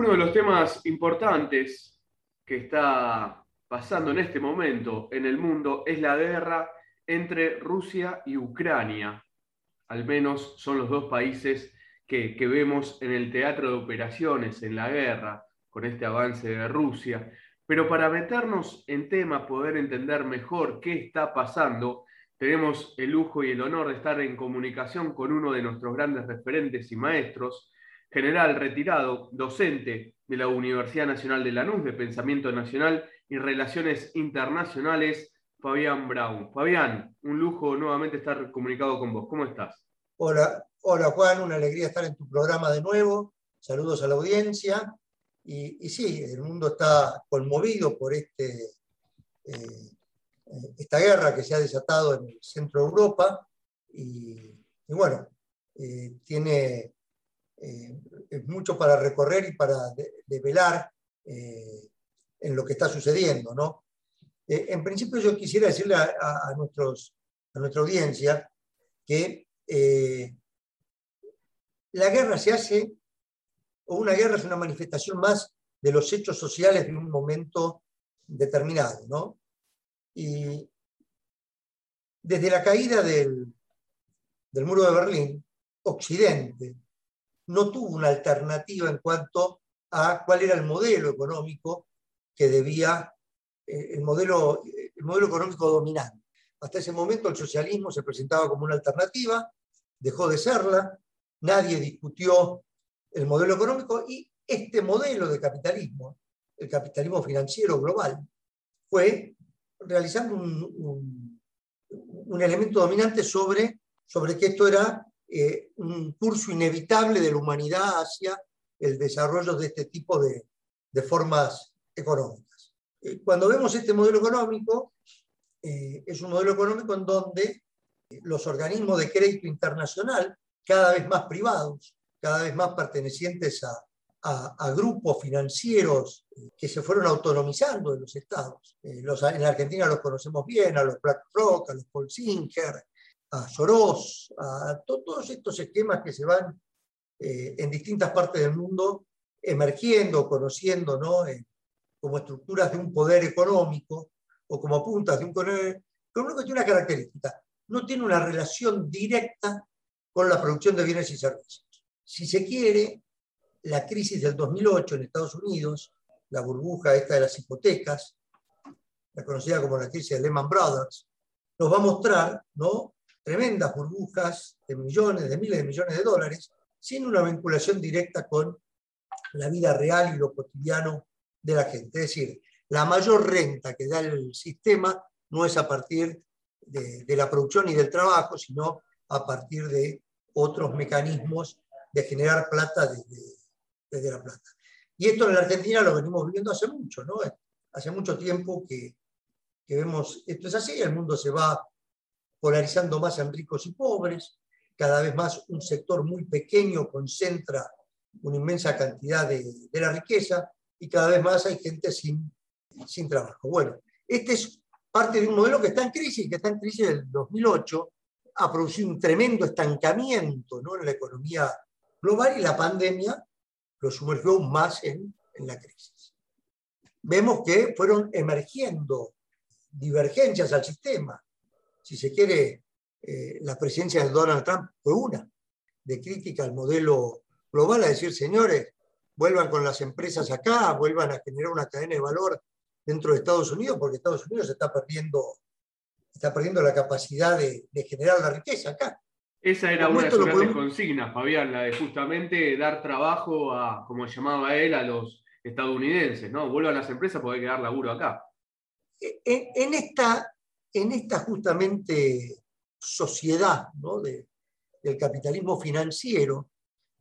Uno de los temas importantes que está pasando en este momento en el mundo es la guerra entre Rusia y Ucrania. Al menos son los dos países que, vemos en el teatro de operaciones, en la guerra, con este avance de Rusia. Pero para meternos en tema, poder entender mejor qué está pasando, tenemos el lujo y el honor de estar en comunicación con uno de nuestros grandes referentes y maestros, general retirado, docente de la Universidad Nacional de Lanús de Pensamiento Nacional y Relaciones Internacionales, Fabián Brown. Fabián, un lujo nuevamente estar comunicado con vos. ¿Cómo estás? Hola, hola Juan, una alegría estar en tu programa de nuevo. Saludos a la audiencia. Y, sí, el mundo está conmovido por este, eh, esta guerra que se ha desatado en el centro de Europa. Y, bueno, eh, tiene eh, mucho para recorrer y para develar en lo que está sucediendo. ¿no? en principio yo quisiera decirle a, nuestros, a nuestra audiencia que la guerra se hace o una guerra es una manifestación más de los hechos sociales de un momento determinado, ¿no? Y desde la caída del, del muro de Berlín, Occidente no tuvo una alternativa en cuanto a cuál era el modelo económico que debía, eh, el modelo, el modelo económico dominante. Hasta ese momento el socialismo se presentaba como una alternativa, dejó de serla, nadie discutió el modelo económico y este modelo de capitalismo, el capitalismo financiero global, fue realizando un, un, elemento dominante sobre, sobre que esto era eh, un curso inevitable de la humanidad hacia el desarrollo de este tipo de, formas económicas. Eh, cuando vemos este modelo económico, eh, es un modelo económico en donde los organismos de crédito internacional, cada vez más privados, cada vez más pertenecientes a, grupos financieros que se fueron autonomizando de los estados. Eh, los, en Argentina los conocemos bien, a los BlackRock, a los Paul Singer, a Soros, a todos estos esquemas que se van eh, en distintas partes del mundo emergiendo, conociendo ¿no? Eh, como estructuras de un poder económico o como puntas de un poder económico tiene una característica, no tiene una relación directa con la producción de bienes y servicios si se quiere, la crisis del 2008 en Estados Unidos, la burbuja esta de las hipotecas, la conocida como la crisis de Lehman Brothers, nos va a mostrar ¿no? Tremendas burbujas de millones, de miles de millones de dólares, sin una vinculación directa con la vida real y lo cotidiano de la gente. Es decir, la mayor renta que da el sistema no es a partir de, la producción y del trabajo, sino a partir de otros mecanismos de generar plata desde, la plata. Y esto en la Argentina lo venimos viviendo hace mucho, ¿no? Hace mucho tiempo que, que vemos, esto es así, el mundo se va polarizando más en ricos y pobres, cada vez más un sector muy pequeño concentra una inmensa cantidad de, de, la riqueza y cada vez más hay gente sin, sin trabajo. Bueno, este es parte de un modelo que está en crisis, que está en crisis del 2008, ha producido un tremendo estancamiento en la economía global y la pandemia lo sumergió aún más en, la crisis. Vemos que fueron emergiendo divergencias al sistema. Si se quiere, eh, la presidencia de Donald Trump fue una, de crítica al modelo global, a decir, señores, vuelvan con las empresas acá, vuelvan a generar una cadena de valor dentro de Estados Unidos, porque Estados Unidos está perdiendo, está perdiendo la capacidad de generar la riqueza acá. Esa era una de sus grandes consignas, Fabián, la de justamente dar trabajo a, como llamaba él, a los estadounidenses, ¿no? Vuelvan las empresas porque hay que dar laburo acá. En, esta, en esta justamente sociedad ¿no? del capitalismo financiero,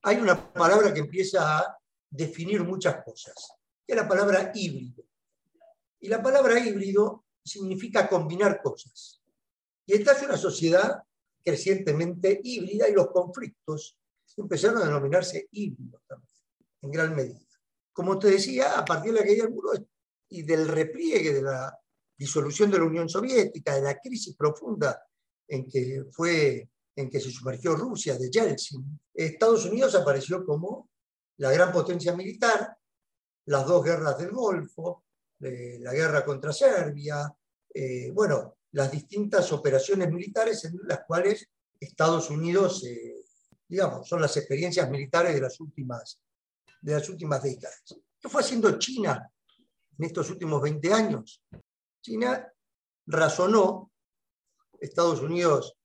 hay una palabra que empieza a definir muchas cosas, que es la palabra híbrido. Y la palabra híbrido significa combinar cosas. Y esta es una sociedad crecientemente híbrida y los conflictos empezaron a denominarse híbridos también, en gran medida. Como te decía, a partir de la caída del muro y del repliegue de la disolución de la Unión Soviética, de la crisis profunda en que, fue, en que se sumergió Rusia, de Yeltsin, Estados Unidos apareció como la gran potencia militar las dos guerras del Golfo, la guerra contra Serbia, eh, bueno, las distintas operaciones militares en las cuales Estados Unidos, eh, digamos, son las experiencias militares de las últimas, de las últimas décadas. ¿Qué fue haciendo China en estos últimos 20 años? China razonó, Estados Unidos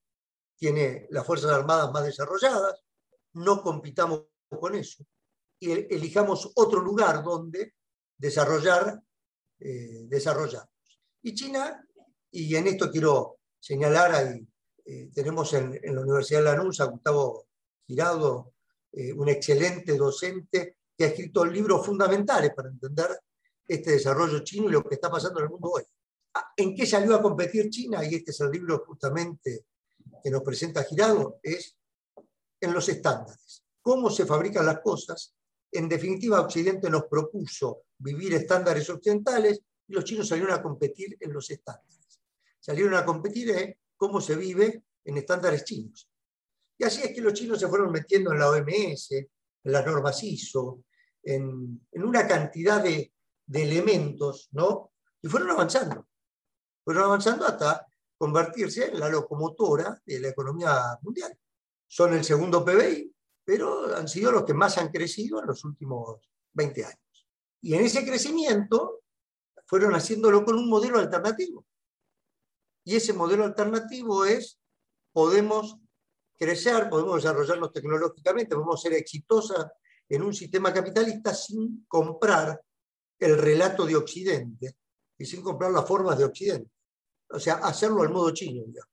tiene las Fuerzas Armadas más desarrolladas, no compitamos con eso y elijamos otro lugar donde desarrollar, eh, Y China, y en esto quiero señalar, ahí eh, tenemos en, la Universidad de Lanús a Gustavo Girado, eh, un excelente docente que ha escrito libros fundamentales para entender este desarrollo chino y lo que está pasando en el mundo hoy. Ah, ¿En qué salió a competir China? Y este es el libro justamente que nos presenta Girado, es en los estándares. Cómo se fabrican las cosas. En definitiva, Occidente nos propuso vivir estándares occidentales y los chinos salieron a competir en los estándares. Salieron a competir en cómo se vive en estándares chinos. Y así es que los chinos se fueron metiendo en la OMS, en las normas ISO, en, una cantidad de, de elementos, ¿no? Y fueron avanzando. Fueron avanzando hasta convertirse en la locomotora de la economía mundial. Son el segundo PBI, pero han sido los que más han crecido en los últimos 20 años. Y en ese crecimiento fueron haciéndolo con un modelo alternativo. Y ese modelo alternativo es, podemos crecer, podemos desarrollarnos tecnológicamente, podemos ser exitosas en un sistema capitalista sin comprar el relato de Occidente y sin comprar las formas de Occidente o sea, hacerlo al modo chino, digamos.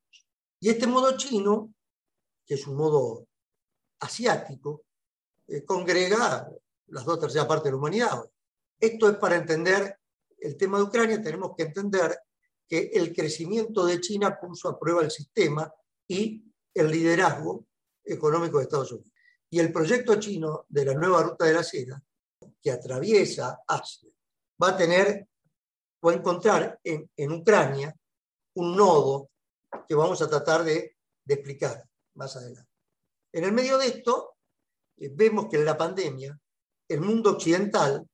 Y este modo chino, que es un modo asiático, eh, congrega las dos terceras partes de la humanidad. Esto es para entender el tema de Ucrania, tenemos que entender que el crecimiento de China puso a prueba el sistema y el liderazgo económico de Estados Unidos. Y el proyecto chino de la nueva ruta de la seda, que atraviesa Asia, va a tener, va a encontrar en, en Ucrania un nodo que vamos a tratar de, explicar más adelante. En el medio de esto, eh, vemos que en la pandemia el mundo occidental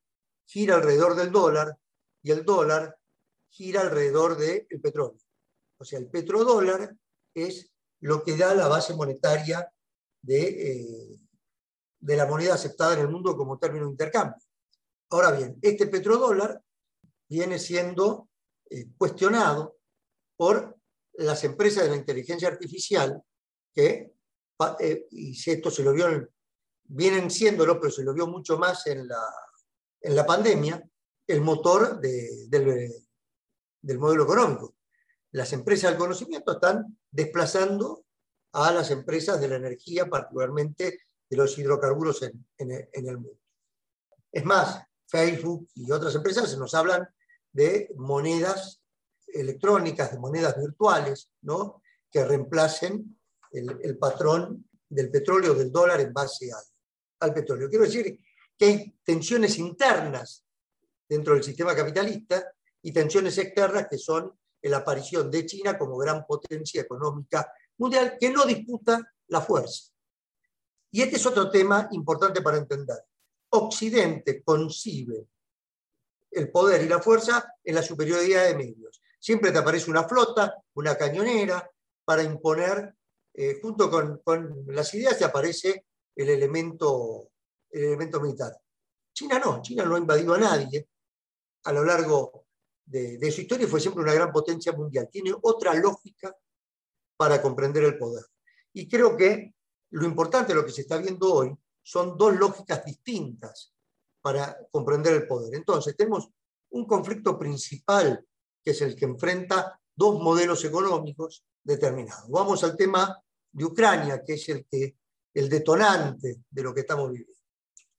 gira alrededor del dólar y el dólar gira alrededor del petróleo. O sea, el petrodólar es lo que da la base monetaria de, eh, la moneda aceptada en el mundo como término de intercambio. Ahora bien, este petrodólar viene siendo eh, cuestionado por las empresas de la inteligencia artificial que, eh, y esto se lo vio, vienen siéndolo, pero se lo vio mucho más en la, en la pandemia, el motor del, del modelo económico. Las empresas del conocimiento están desplazando a las empresas de la energía, particularmente de los hidrocarburos en, en, el mundo. Es más, Facebook y otras empresas nos hablan de monedas electrónicas, de monedas virtuales, ¿no? que reemplacen el, patrón del petróleo, del dólar en base al, al petróleo. Quiero decir que hay tensiones internas dentro del sistema capitalista y tensiones externas que son la aparición de China como gran potencia económica mundial que no disputa la fuerza. Y este es otro tema importante para entender. Occidente concibe el poder y la fuerza en la superioridad de medios. Siempre te aparece una flota, una cañonera, para imponer, eh, junto con, las ideas te aparece el elemento, el elemento militar. China no, China no ha invadido a nadie a lo largo de, de su historia fue siempre una gran potencia mundial. Tiene otra lógica para comprender el poder. Y creo que lo importante de lo que se está viendo hoy son dos lógicas distintas para comprender el poder. Entonces, tenemos un conflicto principal que es el que enfrenta dos modelos económicos determinados. Vamos al tema de Ucrania, que es el, que, el detonante de lo que estamos viviendo.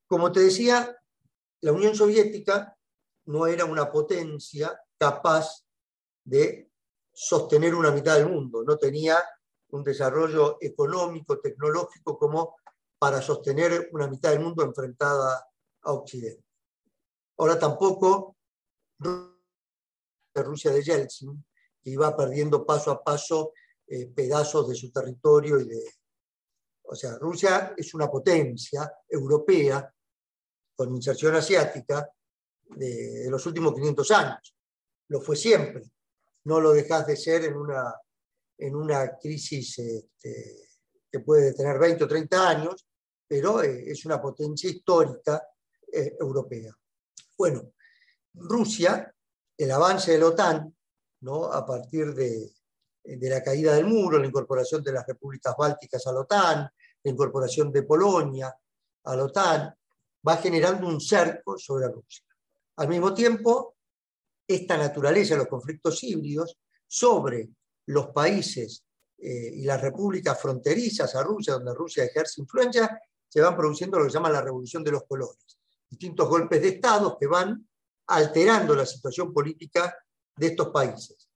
Como te decía, la Unión Soviética no era una potencia capaz de sostener una mitad del mundo, no tenía un desarrollo económico, tecnológico como para sostener una mitad del mundo enfrentada a Occidente. Ahora tampoco de Rusia de Yeltsin, que iba perdiendo paso a paso eh, pedazos de su territorio y de... O sea, Rusia es una potencia europea con inserción asiática de, los últimos 500 años. Lo fue siempre. No lo dejas de ser en una, en una crisis este, que puede tener 20 o 30 años, pero eh, es una potencia histórica eh, europea. Bueno, Rusia, el avance de la OTAN, ¿no? a partir de, de la caída del muro, la incorporación de las repúblicas bálticas a la OTAN, la incorporación de Polonia a la OTAN, va generando un cerco sobre Rusia. Al mismo tiempo, esta naturaleza de los conflictos híbridos sobre los países eh, y las repúblicas fronterizas a Rusia, donde Rusia ejerce influencia, se van produciendo lo que se llama la revolución de los colores. Distintos golpes de Estado que van alterando la situación política de estos países.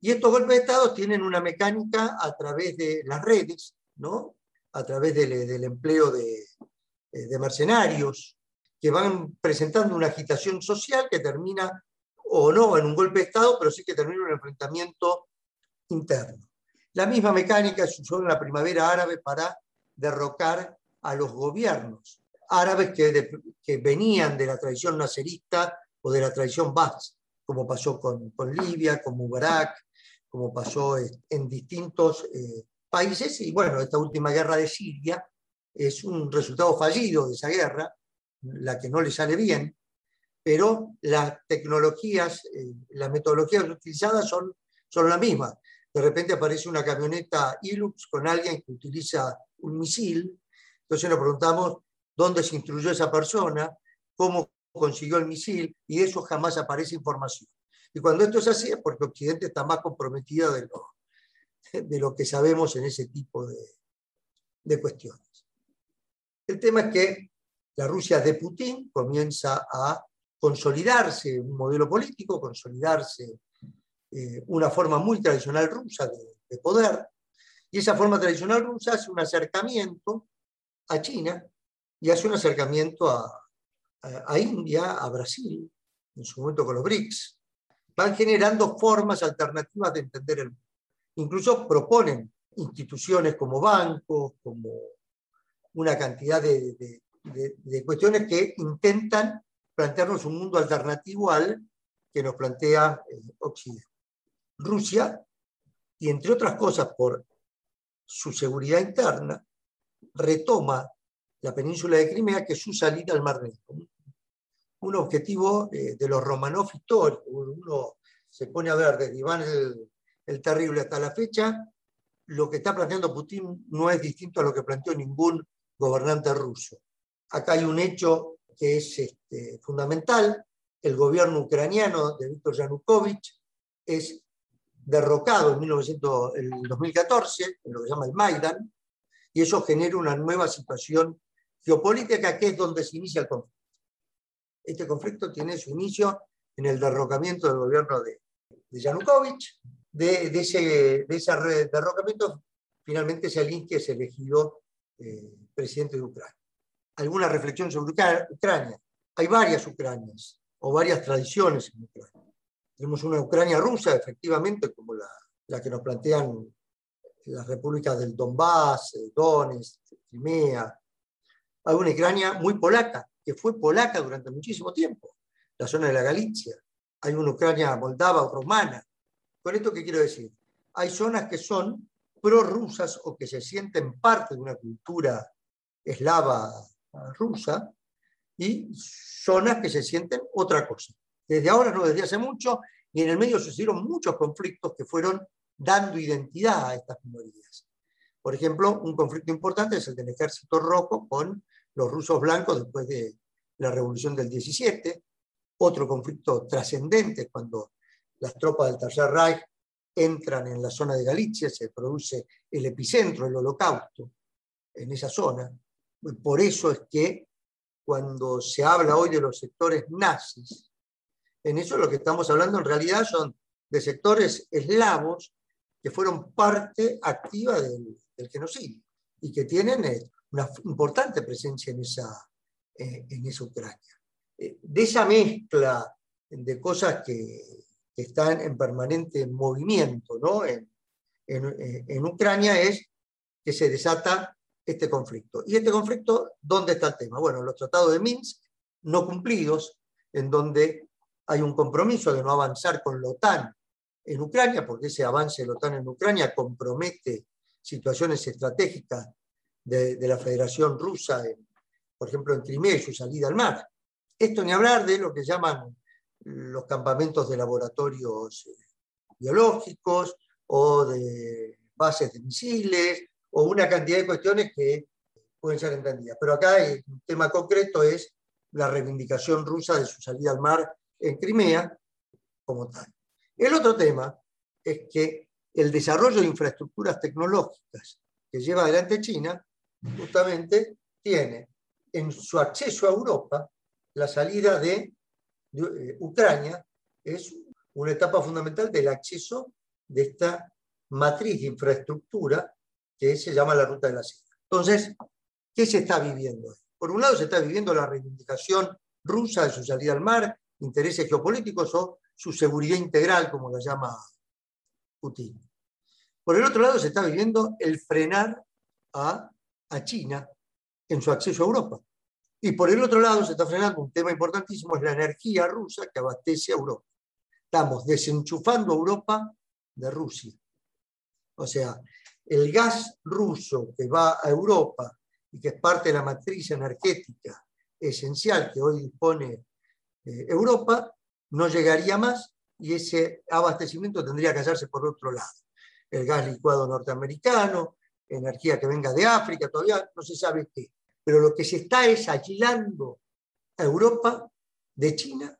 Y estos golpes de Estado tienen una mecánica a través de las redes, ¿no? a través del, empleo de, eh, de, mercenarios, que van presentando una agitación social que termina, o no, en un golpe de Estado, pero sí que termina en un enfrentamiento interno. La misma mecánica se usó en la primavera árabe para derrocar a los gobiernos árabes que, venían de la tradición nacerista o de la tradición Baas, como pasó con, Libia, con Mubarak, como pasó en distintos eh, países. Y bueno, esta última guerra de Siria es un resultado fallido de esa guerra, la que no le sale bien, pero las tecnologías, eh, las metodologías utilizadas son, son las mismas. De repente aparece una camioneta Hilux con alguien que utiliza un misil, entonces nos preguntamos dónde se instruyó esa persona, cómo consiguió el misil, y de eso jamás aparece información. Y cuando esto es así es porque Occidente está más comprometido de lo, de lo que sabemos en ese tipo de, de cuestiones. El tema es que la Rusia de Putin comienza a consolidarse un modelo político, consolidarse eh, una forma muy tradicional rusa de, poder, y esa forma tradicional rusa hace un acercamiento a China y hace un acercamiento a, a India, a Brasil, en su momento con los BRICS, van generando formas alternativas de entender el mundo. Incluso proponen instituciones como bancos, como una cantidad de, cuestiones que intentan plantearnos un mundo alternativo al que nos plantea eh, Occidente. Rusia, y entre otras cosas por su seguridad interna, retoma la península de Crimea, que su salida al Mar Negro un objetivo eh, de los Romanov históricos. Uno se pone a ver desde Iván el, Terrible hasta la fecha, lo que está planteando Putin no es distinto a lo que planteó ningún gobernante ruso. Acá hay un hecho que es este, fundamental. El gobierno ucraniano de Víctor Yanukovych es derrocado en, 1900, en 2014, en lo que se llama el Maidan, y eso genera una nueva situación geopolítica que es donde se inicia el conflicto. Este conflicto tiene su inicio en el derrocamiento del gobierno de, Yanukovych. De, ese, derrocamiento, finalmente Zelensky es elegido eh, presidente de Ucrania. ¿Alguna reflexión sobre Ucrania? Hay varias Ucranias o varias tradiciones en Ucrania. Tenemos una Ucrania rusa, efectivamente, como la, que nos plantean las repúblicas del Donbass, Donetsk, Crimea. Hay una Ucrania muy polaca, que fue polaca durante muchísimo tiempo, la zona de la Galicia. Hay una Ucrania moldava o romana. ¿Con esto qué quiero decir? Hay zonas que son prorrusas o que se sienten parte de una cultura eslava rusa y zonas que se sienten otra cosa. Desde ahora, no desde hace mucho, y en el medio sucedieron muchos conflictos que fueron dando identidad a estas minorías. Por ejemplo, un conflicto importante es el del ejército rojo con los rusos blancos después de la revolución del 17, otro conflicto trascendente cuando las tropas del Tercer Reich entran en la zona de Galicia, se produce el epicentro, el holocausto, en esa zona. Por eso es que cuando se habla hoy de los sectores nazis, en eso lo que estamos hablando en realidad son de sectores eslavos que fueron parte activa del, del genocidio y que tienen eh, una importante presencia en esa, eh, en esa Ucrania. Eh, de esa mezcla de cosas que, están en permanente movimiento ¿no? en, en, Ucrania es que se desata este conflicto. ¿Y este conflicto dónde está el tema? Bueno, los tratados de Minsk no cumplidos, en donde hay un compromiso de no avanzar con la OTAN en Ucrania, porque ese avance de la OTAN en Ucrania compromete situaciones estratégicas de, la Federación Rusa, por ejemplo, en Crimea su salida al mar. Esto ni hablar de lo que llaman los campamentos de laboratorios eh, biológicos o de bases de misiles o una cantidad de cuestiones que pueden ser entendidas. Pero acá el tema concreto es la reivindicación rusa de su salida al mar en Crimea como tal. El otro tema es que el desarrollo de infraestructuras tecnológicas que lleva adelante China justamente tiene en su acceso a Europa la salida de, eh, Ucrania, es una etapa fundamental del acceso de esta matriz de infraestructura que se llama la Ruta de la Seda. Entonces, ¿qué se está viviendo? Por un lado se está viviendo la reivindicación rusa de su salida al mar, intereses geopolíticos o su seguridad integral, como la llama Putin. Por el otro lado se está viviendo el frenar a, a China en su acceso a Europa. Y por el otro lado se está frenando un tema importantísimo, es la energía rusa que abastece a Europa. Estamos desenchufando a Europa de Rusia. O sea, el gas ruso que va a Europa y que es parte de la matriz energética esencial que hoy dispone eh, Europa, no llegaría más y ese abastecimiento tendría que hacerse por otro lado. El gas licuado norteamericano, energía que venga de África, todavía no se sabe qué. Pero lo que se está es aislando a Europa de China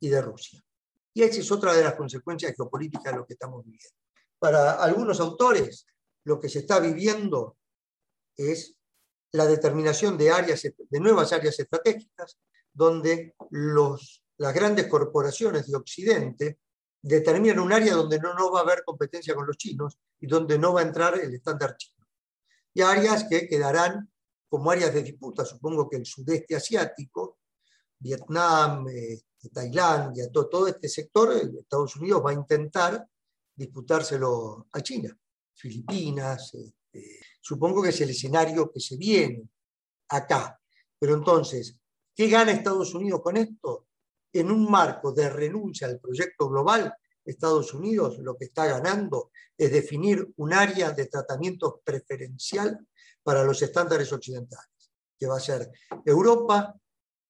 y de Rusia. Y esa es otra de las consecuencias geopolíticas de lo que estamos viviendo. Para algunos autores, lo que se está viviendo es la determinación de, áreas, de nuevas áreas estratégicas, donde los, las grandes corporaciones de Occidente determinan un área donde no, no va a haber competencia con los chinos y donde no va a entrar el estándar chino. Y áreas que quedarán como áreas de disputa, supongo que el sudeste asiático, Vietnam, eh, Tailandia, todo, todo este sector, Estados Unidos va a intentar disputárselo a China, Filipinas, este, supongo que es el escenario que se viene acá. Pero entonces, ¿qué gana Estados Unidos con esto? En un marco de renuncia al proyecto global, Estados Unidos lo que está ganando es definir un área de tratamiento preferencial para los estándares occidentales, que va a ser Europa,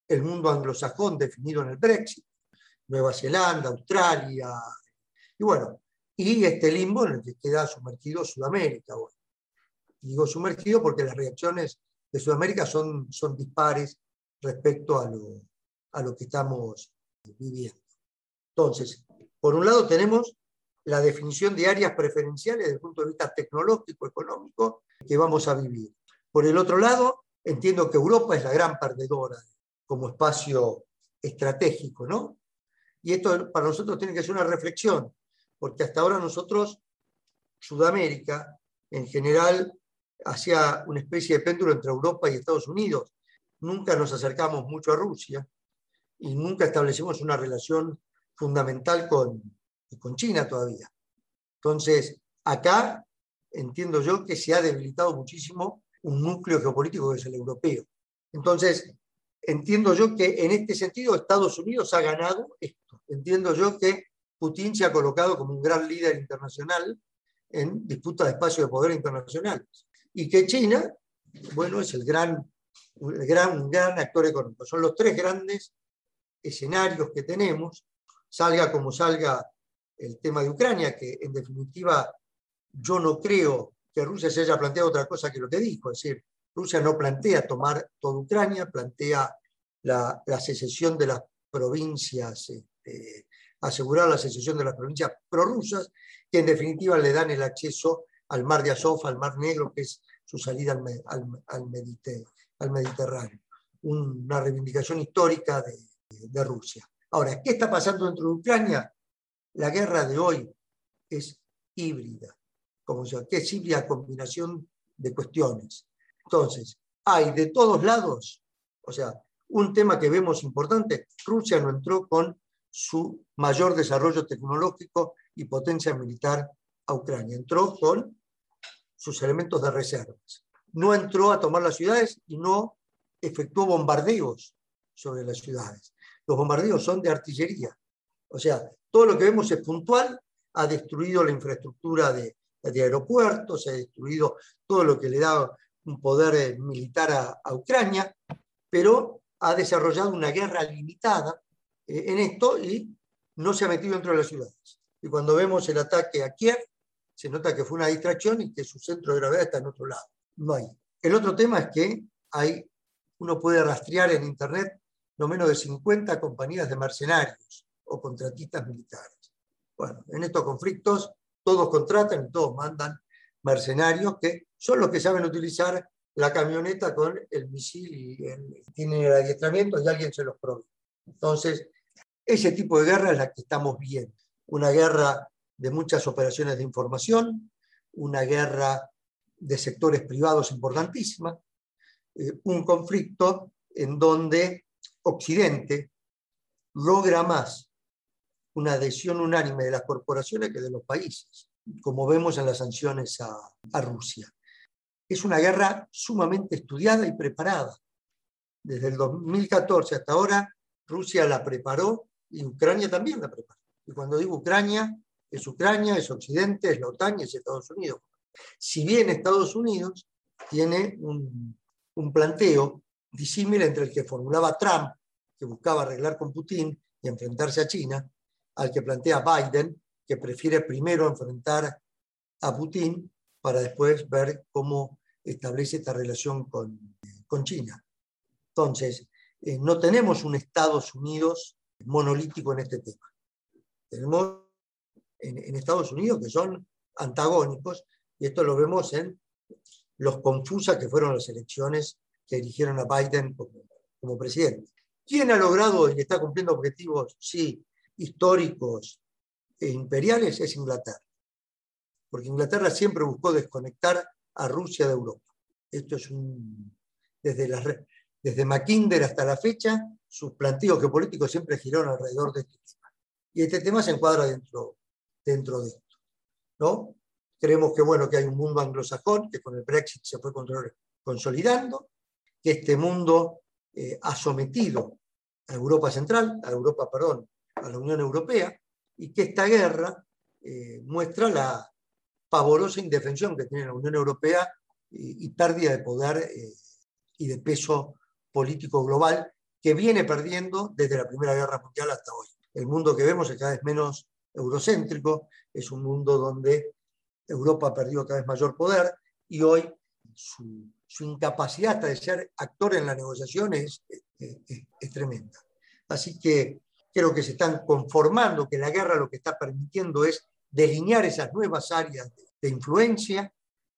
el mundo anglosajón definido en el Brexit, Nueva Zelanda, Australia, y bueno, y este limbo en el que queda sumergido Sudamérica. digo sumergido porque las reacciones de Sudamérica son, son dispares respecto a lo, a lo que estamos viviendo. Entonces, por un lado tenemos la definición de áreas preferenciales desde el punto de vista tecnológico, económico, que vamos a vivir. Por el otro lado, entiendo que Europa es la gran perdedora como espacio estratégico, ¿no? Y esto para nosotros tiene que ser una reflexión porque hasta ahora nosotros, Sudamérica, en general, hacía una especie de péndulo entre Europa y Estados Unidos. Nunca nos acercamos mucho a Rusia y nunca establecimos una relación fundamental con, con China todavía. Entonces, acá entiendo yo que se ha debilitado muchísimo un núcleo geopolítico que es el europeo. Entonces, entiendo yo que en este sentido Estados Unidos ha ganado esto. Entiendo yo que Putin se ha colocado como un gran líder internacional en disputa de espacios de poder internacionales. Y que China, bueno, es el gran, el gran, gran actor económico. Son los tres grandes escenarios que tenemos, salga como salga el tema de Ucrania, que en definitiva yo no creo que Rusia se haya planteado otra cosa que lo que dijo, es decir, Rusia no plantea tomar toda Ucrania, plantea la, secesión de las provincias este, asegurar la secesión de las provincias prorrusas, que en definitiva le dan el acceso al mar de Azov, al mar Negro, que es su salida al, Mediterráneo. Una reivindicación histórica de, Rusia. Ahora, ¿qué está pasando dentro de Ucrania? La guerra de hoy es híbrida, como sea, que es híbrida combinación de cuestiones. Entonces, hay de todos lados, o sea, un tema que vemos importante, Rusia no entró con su mayor desarrollo tecnológico y potencia militar a Ucrania. Entró con sus elementos de reservas. No entró a tomar las ciudades y no efectuó bombardeos sobre las ciudades. los bombardeos son de artillería. O sea, todo lo que vemos es puntual, ha destruido la infraestructura de, aeropuertos, se ha destruido todo lo que le da un poder eh, militar a, Ucrania, pero ha desarrollado una guerra limitada eh, en esto y no se ha metido dentro de las ciudades. Y cuando vemos el ataque a Kiev, se nota que fue una distracción y que su centro de gravedad está en otro lado. No hay. El otro tema es que hay, uno puede rastrear en Internet no menos de 50 compañías de mercenarios o contratistas militares. Bueno, en estos conflictos todos contratan todos mandan mercenarios que son los que saben utilizar la camioneta con el misil y tienen el adiestramiento y alguien se los provee. Entonces, ese tipo de guerra es la que estamos viendo. Una guerra de muchas operaciones de información, una guerra de sectores privados importantísima, eh, un conflicto en donde Occidente logra más una adhesión unánime de las corporaciones que de los países, como vemos en las sanciones a, Rusia. Es una guerra sumamente estudiada y preparada. Desde el 2014 hasta ahora, Rusia la preparó y Ucrania también la preparó. Y cuando digo Ucrania, es Ucrania, es Occidente, es la OTAN y es Estados Unidos. Si bien Estados Unidos tiene un, un planteo disímil entre el que formulaba Trump, que buscaba arreglar con Putin y enfrentarse a China, al que plantea Biden, que prefiere primero enfrentar a Putin para después ver cómo establece esta relación con, con China. Entonces, eh, no tenemos un Estados Unidos monolítico en este tema. Tenemos en, en, Estados Unidos que son antagónicos, y esto lo vemos en los confusas que fueron las elecciones que eligieron a Biden como, como presidente. ¿Quién ha logrado y está cumpliendo objetivos, sí, históricos e imperiales? Es Inglaterra. Porque Inglaterra siempre buscó desconectar a Rusia de Europa. Esto es un. Desde, la, desde Mackinder hasta la fecha, sus planteos geopolíticos siempre giraron alrededor de este tema. Y este tema se encuadra dentro, dentro de esto. ¿no? Creemos que, bueno, que hay un mundo anglosajón que con el Brexit se fue consolidando, que este mundo eh, ha sometido a Europa Central, a Europa, perdón, a la Unión Europea, y que esta guerra eh, muestra la pavorosa indefensión que tiene la Unión Europea y, pérdida de poder eh, y de peso político global que viene perdiendo desde la Primera Guerra Mundial hasta hoy. El mundo que vemos es cada vez menos eurocéntrico, es un mundo donde Europa ha perdido cada vez mayor poder y hoy su su incapacidad de ser actor en la negociación es, tremenda. Así que creo que se están conformando, que la guerra lo que está permitiendo es delinear esas nuevas áreas de, influencia,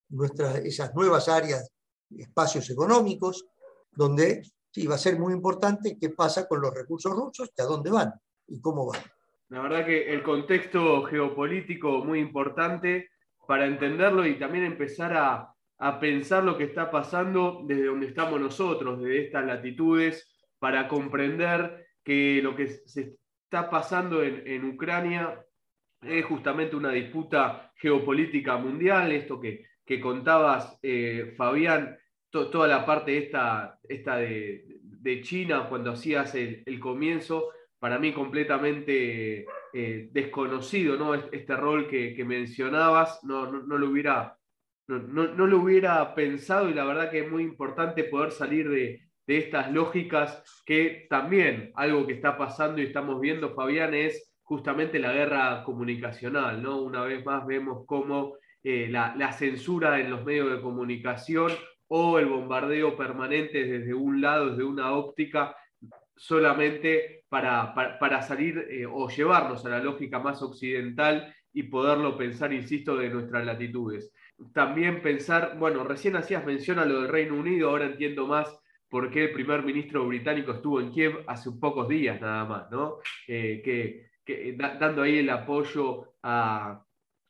nuestras, esas nuevas áreas, espacios económicos, donde sí, va a ser muy importante qué pasa con los recursos rusos, que a dónde van y cómo van. La verdad que el contexto geopolítico muy importante para entenderlo y también empezar a, a pensar lo que está pasando desde donde estamos nosotros, desde estas latitudes, para comprender que lo que se está pasando en, Ucrania es justamente una disputa geopolítica mundial, esto que, que contabas, eh, Fabián, toda la parte esta, esta de, China, cuando hacías el, comienzo, para mí completamente eh, desconocido, ¿no? Este rol que, mencionabas, no, no, lo hubiera no, lo hubiera pensado y la verdad que es muy importante poder salir de, estas lógicas que también algo que está pasando y estamos viendo, Fabián, es justamente la guerra comunicacional, ¿no? Una vez más vemos cómo eh, la, censura en los medios de comunicación o el bombardeo permanente desde un lado, desde una óptica, solamente para, para, salir eh, o llevarnos a la lógica más occidental y poderlo pensar, insisto, de nuestras latitudes también pensar, bueno, recién hacías mención a lo del Reino Unido, ahora entiendo más por qué el primer ministro británico estuvo en Kiev hace pocos días nada más, ¿no? Eh, que, dando ahí el apoyo a,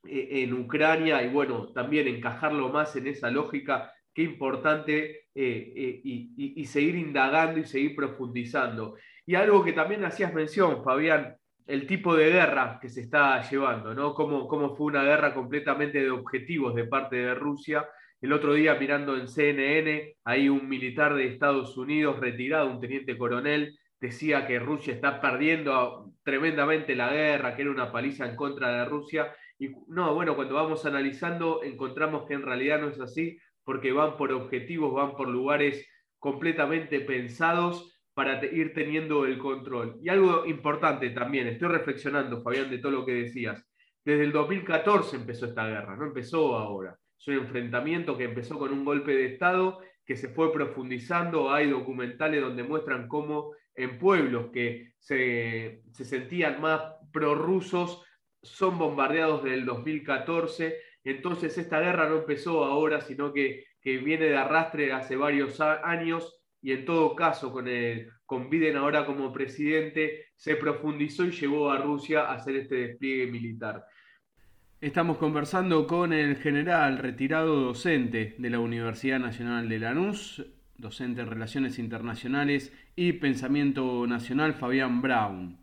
e, en Ucrania y bueno, también encajarlo más en esa lógica, qué importante eh, eh, y seguir indagando y seguir profundizando. Y algo que también hacías mención, Fabián, el tipo de guerra que se está llevando, ¿no? Cómo, cómo fue una guerra completamente de objetivos de parte de Rusia. El otro día mirando en CNN, hay un militar de Estados Unidos retirado, un teniente coronel, decía que Rusia está perdiendo tremendamente la guerra, que era una paliza en contra de Rusia. Y no, bueno, cuando vamos analizando encontramos que en realidad no es así, porque van por objetivos, van por lugares completamente pensados para ir teniendo el control. Y algo importante también, estoy reflexionando, Fabián, de todo lo que decías. Desde el 2014 empezó esta guerra, no empezó ahora. Es un enfrentamiento que empezó con un golpe de Estado que se fue profundizando. Hay documentales donde muestran cómo en pueblos que se, sentían más prorrusos son bombardeados desde el 2014. Entonces esta guerra no empezó ahora, sino que, que viene de arrastre hace varios años y en todo caso con, el, con Biden ahora como presidente se profundizó y llevó a Rusia a hacer este despliegue militar. Estamos conversando con el general retirado docente de la Universidad Nacional de Lanús, docente en Relaciones Internacionales y Pensamiento Nacional, Fabián Brown.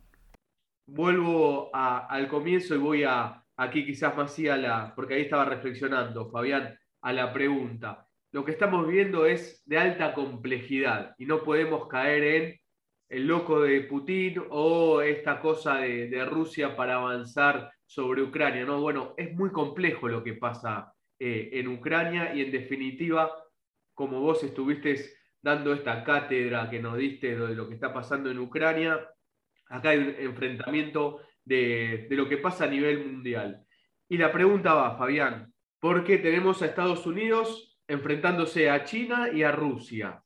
Vuelvo al comienzo y voy a aquí quizás más a la, porque ahí estaba reflexionando, Fabián, a la pregunta lo que estamos viendo es de alta complejidad y no podemos caer en el loco de Putin o esta cosa de, Rusia para avanzar sobre Ucrania. No, bueno, es muy complejo lo que pasa eh, en Ucrania y en definitiva, como vos estuviste dando esta cátedra que nos diste de lo que está pasando en Ucrania, acá hay un enfrentamiento de, de lo que pasa a nivel mundial. Y la pregunta va, Fabián, ¿por qué tenemos a Estados Unidos enfrentándose a China y a Rusia,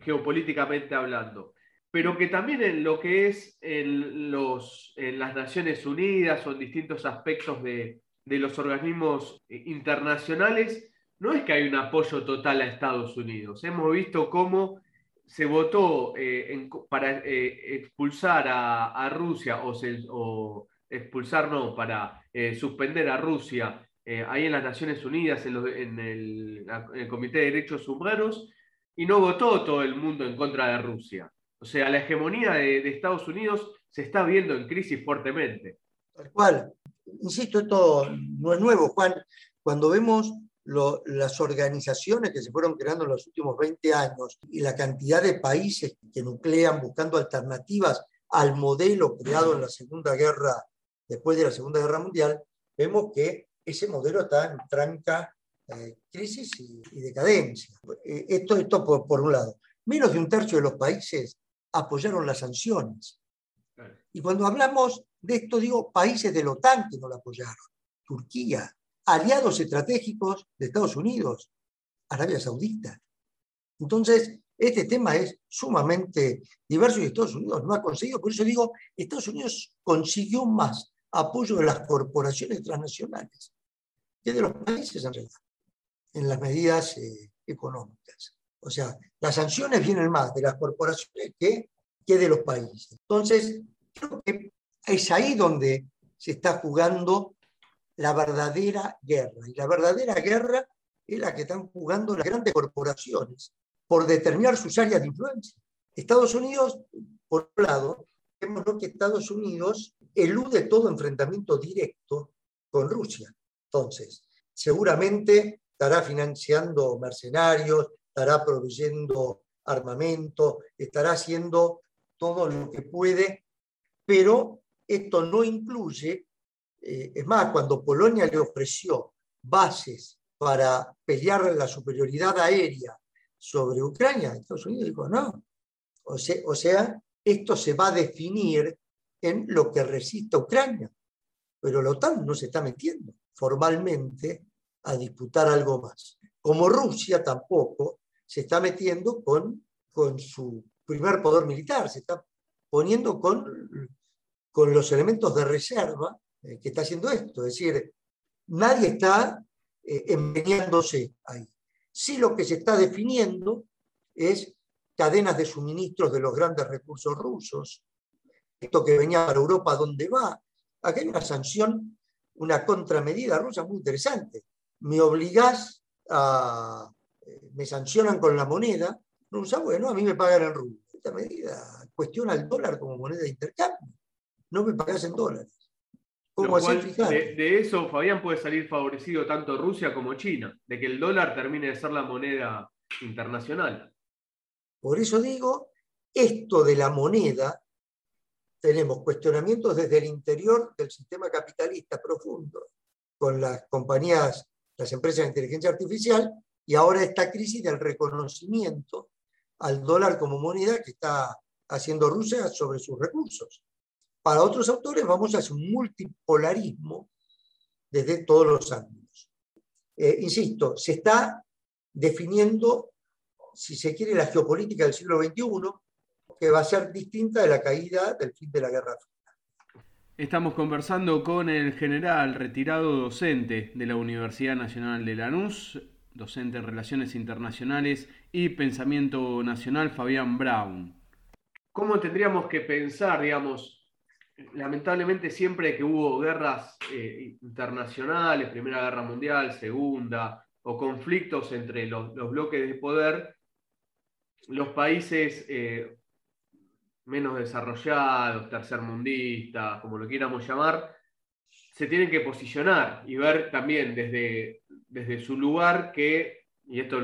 geopolíticamente hablando, pero que también en lo que es en, los, en las Naciones Unidas o en distintos aspectos de, los organismos internacionales, no es que hay un apoyo total a Estados Unidos. Hemos visto cómo se votó eh, para eh, expulsar a, Rusia o, o, expulsar, no, para eh, suspender a Rusia eh, ahí en las Naciones Unidas, en, el, Comité de Derechos Humanos, y no votó todo el mundo en contra de Rusia. O sea, la hegemonía de, Estados Unidos se está viendo en crisis fuertemente. Tal cual. Insisto, esto no es nuevo, Juan. Cuando vemos las organizaciones que se fueron creando en los últimos 20 años y la cantidad de países que nuclean buscando alternativas al modelo creado en la Segunda Guerra, después de la Segunda Guerra Mundial, vemos que ese modelo está en tranca eh, crisis y, decadencia. Eh, esto, esto por, un lado. Menos de un tercio de los países apoyaron las sanciones. Y cuando hablamos de esto, digo países de la OTAN que no la apoyaron. Turquía, aliados estratégicos de Estados Unidos, Arabia Saudita. Entonces, este tema es sumamente diverso y Estados Unidos no ha conseguido. Por eso digo, Estados Unidos consiguió más apoyo de las corporaciones transnacionales que de los países en realidad, en las medidas eh, económicas. O sea, las sanciones vienen más de las corporaciones que, que de los países. Entonces, creo que es ahí donde se está jugando la verdadera guerra. Y la verdadera guerra es la que están jugando las grandes corporaciones por determinar sus áreas de influencia. Estados Unidos, por un lado, vemos que Estados Unidos elude todo enfrentamiento directo con Rusia. Entonces, seguramente estará financiando mercenarios, estará proveyendo armamento, estará haciendo todo lo que puede, pero esto no incluye, eh, es más, cuando Polonia le ofreció bases para pelear la superioridad aérea sobre Ucrania, Estados Unidos dijo no. O sea, o sea, esto se va a definir en lo que resista Ucrania, pero la OTAN no se está metiendo formalmente a disputar algo más. Como Rusia tampoco se está metiendo con, con su primer poder militar, se está poniendo con, con los elementos de reserva eh, que está haciendo esto. Es decir, nadie está eh, empeñándose ahí. Sí lo que se está definiendo es cadenas de suministros de los grandes recursos rusos, esto que venía para Europa, ¿dónde va? Aquí hay una sanción una contramedida rusa muy interesante. Me obligás a, me sancionan con la moneda rusa, bueno, a mí me pagan en rublo. Esta medida cuestiona el dólar como moneda de intercambio. No me pagas en dólares. ¿Cómo de, de, eso, Fabián, puede salir favorecido tanto Rusia como China, de que el dólar termine de ser la moneda internacional. Por eso digo, esto de la moneda, tenemos cuestionamientos desde el interior del sistema capitalista profundo, con las compañías, las empresas de inteligencia artificial, y ahora esta crisis del reconocimiento al dólar como moneda que está haciendo Rusia sobre sus recursos. Para otros autores vamos hacia un multipolarismo desde todos los ángulos. Eh, insisto, se está definiendo, si se quiere, la geopolítica del siglo XXI, que va a ser distinta de la caída del fin de la Guerra. Estamos conversando con el general retirado docente de la Universidad Nacional de Lanús, docente en Relaciones Internacionales y Pensamiento Nacional, Fabián Brown. ¿Cómo tendríamos que pensar, digamos, lamentablemente siempre que hubo guerras eh, internacionales, Primera Guerra Mundial, Segunda, o conflictos entre los, bloques de poder, los países eh, menos desarrollados, tercermundistas, como lo quieramos llamar, se tienen que posicionar y ver también desde, desde su lugar que, y esto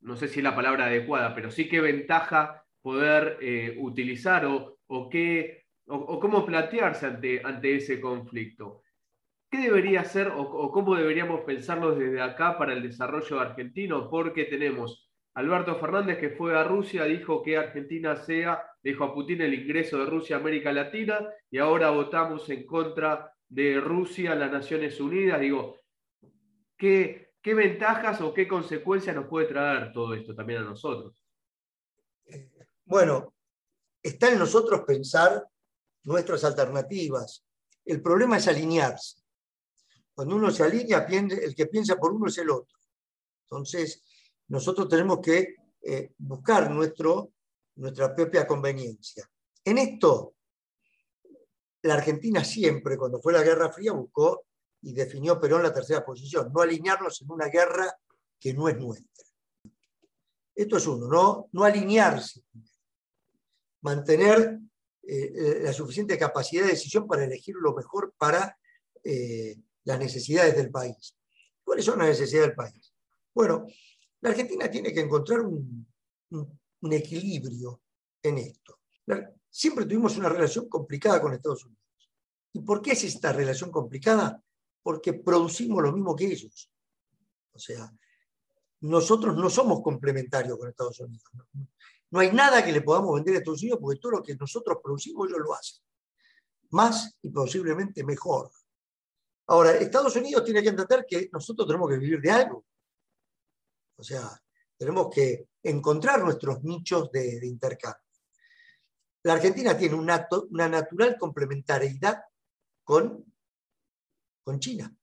no sé si es la palabra adecuada, pero sí qué ventaja poder eh, utilizar o, o, qué, o, cómo plantearse ante, ante ese conflicto. ¿Qué debería ser o, o, cómo deberíamos pensarlo desde acá para el desarrollo argentino? Porque tenemos Alberto Fernández que fue a Rusia, dijo que Argentina sea, dijo a Putin el ingreso de Rusia a América Latina y ahora votamos en contra de Rusia a las Naciones Unidas. Digo, ¿qué, qué ventajas o qué consecuencias nos puede traer todo esto también a nosotros? Bueno, está en nosotros pensar nuestras alternativas. El problema es alinearse. Cuando uno se alinea, el que piensa por uno es el otro. Entonces, nosotros tenemos que eh, buscar nuestra propia conveniencia. En esto, la Argentina siempre, cuando fue la Guerra Fría, buscó y definió Perón la tercera posición, no alinearnos en una guerra que no es nuestra. Esto es uno, no, no alinearse, mantener eh, eh, la suficiente capacidad de decisión para elegir lo mejor para las necesidades del país. ¿Cuáles son las necesidades del país? Bueno, la Argentina tiene que encontrar un, equilibrio en esto. siempre tuvimos una relación complicada con Estados Unidos. ¿Y por qué es esta relación complicada? Porque producimos lo mismo que ellos. O sea, nosotros no somos complementarios con Estados Unidos. No, hay nada que le podamos vender a Estados Unidos porque todo lo que nosotros producimos ellos lo hacen. Más y posiblemente mejor. Ahora, Estados Unidos tiene que entender que nosotros tenemos que vivir de algo. O sea, tenemos que encontrar nuestros nichos de, intercambio. La Argentina tiene una, natural complementariedad con, con China.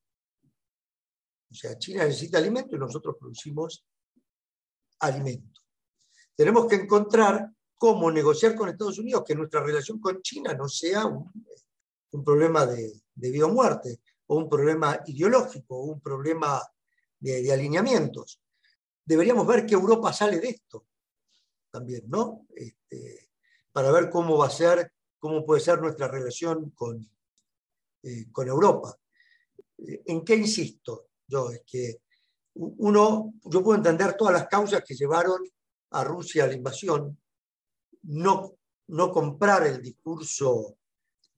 O sea, China necesita alimento y nosotros producimos alimento. Tenemos que encontrar cómo negociar con Estados Unidos que nuestra relación con China no sea un, problema de, de, vida o muerte, o un problema ideológico, o un problema de alineamientos deberíamos ver que Europa sale de esto también, ¿no? Este, para ver cómo va a ser, cómo puede ser nuestra relación con, eh, con Europa. ¿En qué insisto? Yo, es que uno, yo puedo entender todas las causas que llevaron a Rusia a la invasión, no, no comprar el discurso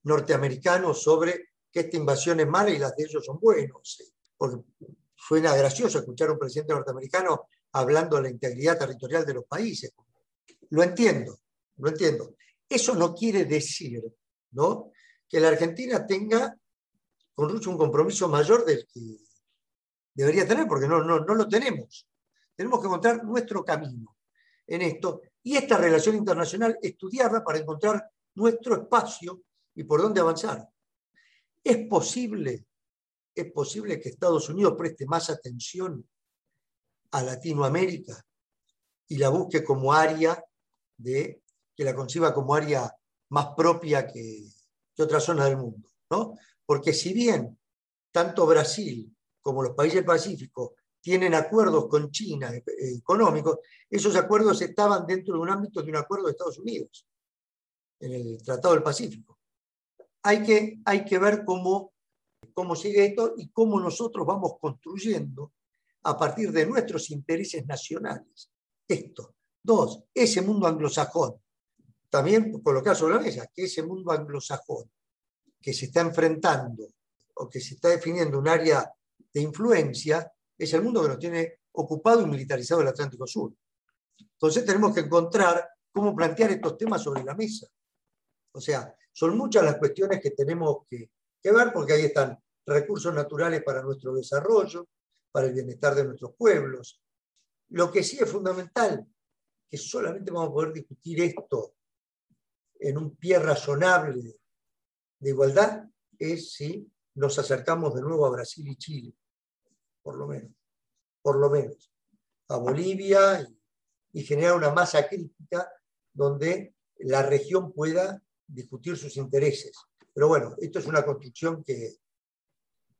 norteamericano sobre que esta invasión es mala y las de ellos son buenos. Porque suena gracioso escuchar a un presidente norteamericano hablando de la integridad territorial de los países. Lo entiendo, lo entiendo. Eso no quiere decir ¿no? que la Argentina tenga con Rusia un compromiso mayor del que debería tener, porque no, no, no lo tenemos. Tenemos que encontrar nuestro camino en esto y esta relación internacional estudiarla para encontrar nuestro espacio y por dónde avanzar. Es posible, es posible que Estados Unidos preste más atención a Latinoamérica y la busque como área de, que la conciba como área más propia que, que otras zonas del mundo. ¿no? Porque si bien tanto Brasil como los países pacíficos tienen acuerdos con China eh, económicos, esos acuerdos estaban dentro de un ámbito de un acuerdo de Estados Unidos, en el Tratado del Pacífico. Hay que, hay que ver cómo, cómo sigue esto y cómo nosotros vamos construyendo a partir de nuestros intereses nacionales. Esto. Dos, ese mundo anglosajón también colocar sobre la mesa que ese mundo anglosajón que se está enfrentando o que se está definiendo un área de influencia es el mundo que nos tiene ocupado y militarizado el Atlántico Sur. Entonces tenemos que encontrar cómo plantear estos temas sobre la mesa. O sea, son muchas las cuestiones que tenemos que, que ver porque ahí están recursos naturales para nuestro desarrollo, para el bienestar de nuestros pueblos. Lo que sí es fundamental, que solamente vamos a poder discutir esto en un pie razonable de igualdad, es si nos acercamos de nuevo a Brasil y Chile, por lo menos, por lo menos, a Bolivia y, generar una masa crítica donde la región pueda discutir sus intereses. Pero bueno, esto es una construcción que,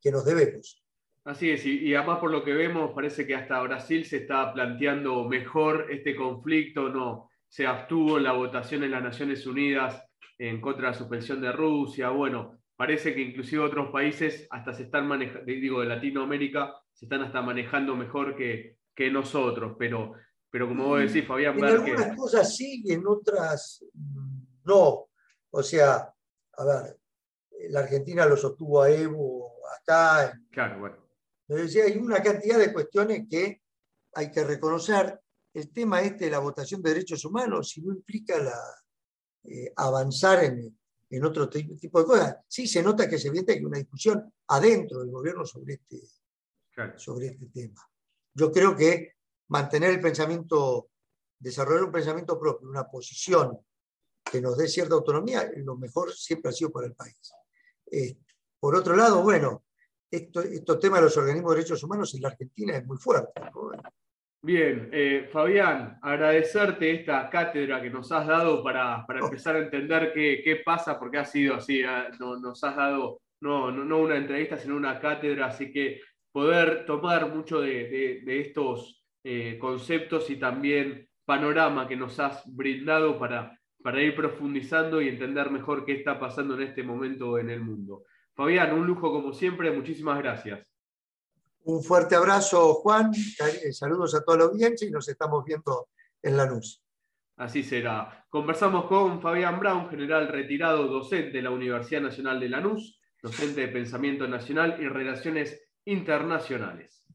que nos debemos. Así es, y, además por lo que vemos parece que hasta Brasil se está planteando mejor este conflicto, no se abstuvo en la votación en las Naciones Unidas en contra de la suspensión de Rusia, bueno, parece que inclusive otros países hasta se están manejando, digo, de Latinoamérica, se están hasta manejando mejor que, que nosotros, pero, pero como vos decís, Fabián... En algunas cosas sí y en otras no. O sea, a ver, la Argentina lo sostuvo a Evo acá. Claro, bueno hay una cantidad de cuestiones que hay que reconocer. El tema este de la votación de derechos humanos, si no implica la, eh, avanzar en, en, otro tipo de cosas, sí se nota que es evidente que hay una discusión adentro del gobierno sobre este, sobre este tema. Yo creo que mantener el pensamiento, desarrollar un pensamiento propio, una posición que nos dé cierta autonomía, lo mejor siempre ha sido para el país. Eh, por otro lado, bueno, esto, estos temas de los organismos de derechos humanos en la Argentina es muy fuerte. Bien, eh, Fabián, agradecerte esta cátedra que nos has dado para, para empezar a entender qué, qué, pasa, porque ha sido así, ah, nos has dado no, no, una entrevista, sino una cátedra, así que poder tomar mucho de, de, estos eh, conceptos y también panorama que nos has brindado para, para ir profundizando y entender mejor qué está pasando en este momento en el mundo. Fabián, un lujo como siempre, muchísimas gracias. Un fuerte abrazo, Juan, eh, saludos a toda la audiencia y nos estamos viendo en Lanús. Así será. Conversamos con Fabián Brown, general retirado docente de la Universidad Nacional de Lanús, docente de Pensamiento Nacional y Relaciones Internacionales.